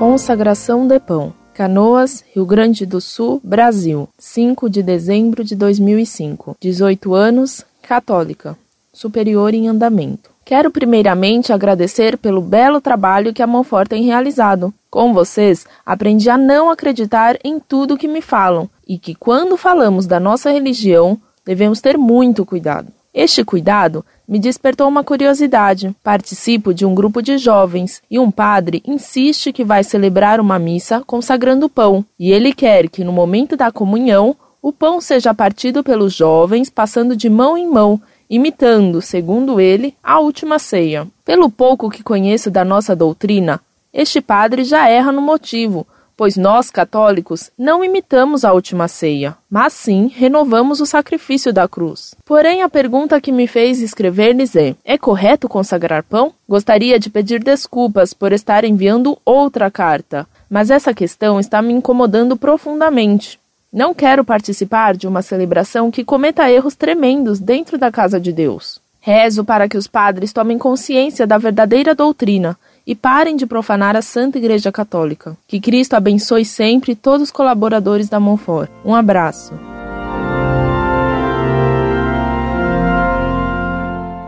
Consagração de pão. Canoas, Rio Grande do Sul, Brasil. 5 de dezembro de 2005. 18 anos, católica. Superior em andamento. Quero primeiramente agradecer pelo belo trabalho que a Monfort tem realizado. Com vocês, aprendi a não acreditar em tudo que me falam e que quando falamos da nossa religião, devemos ter muito cuidado. Este cuidado me despertou uma curiosidade. Participo de um grupo de jovens e um padre insiste que vai celebrar uma missa consagrando pão, e ele quer que no momento da comunhão o pão seja partido pelos jovens, passando de mão em mão, imitando, segundo ele, a última ceia. Pelo pouco que conheço da nossa doutrina, este padre já erra no motivo, pois nós, católicos, não imitamos a última ceia, mas sim renovamos o sacrifício da cruz. Porém, a pergunta que me fez escrever-lhes é: é correto consagrar pão? Gostaria de pedir desculpas por estar enviando outra carta, mas essa questão está me incomodando profundamente. Não quero participar de uma celebração que cometa erros tremendos dentro da casa de Deus. Rezo para que os padres tomem consciência da verdadeira doutrina e parem de profanar a Santa Igreja Católica. Que Cristo abençoe sempre todos os colaboradores da Monfort. Um abraço.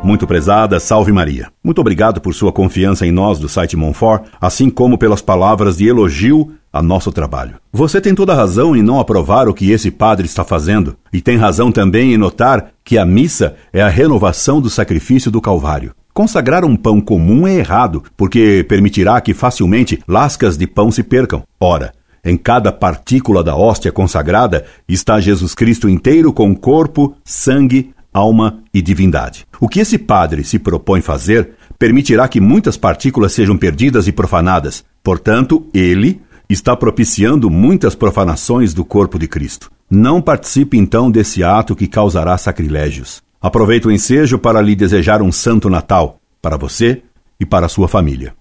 Muito prezada, salve Maria. Muito obrigado por sua confiança em nós do site Monfort, assim como pelas palavras de elogio a nosso trabalho. Você tem toda razão em não aprovar o que esse padre está fazendo, e tem razão também em notar que a missa é a renovação do sacrifício do Calvário. Consagrar um pão comum é errado, porque permitirá que facilmente lascas de pão se percam. Ora, em cada partícula da hóstia consagrada está Jesus Cristo inteiro com corpo, sangue, alma e divindade. O que esse padre se propõe fazer permitirá que muitas partículas sejam perdidas e profanadas. Portanto, ele está propiciando muitas profanações do corpo de Cristo. Não participe então desse ato que causará sacrilégios. Aproveito o ensejo para lhe desejar um santo Natal para você e para sua família.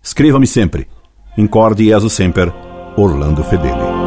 Escreva-me sempre. Incorde Jesus Semper, Orlando Fedeli.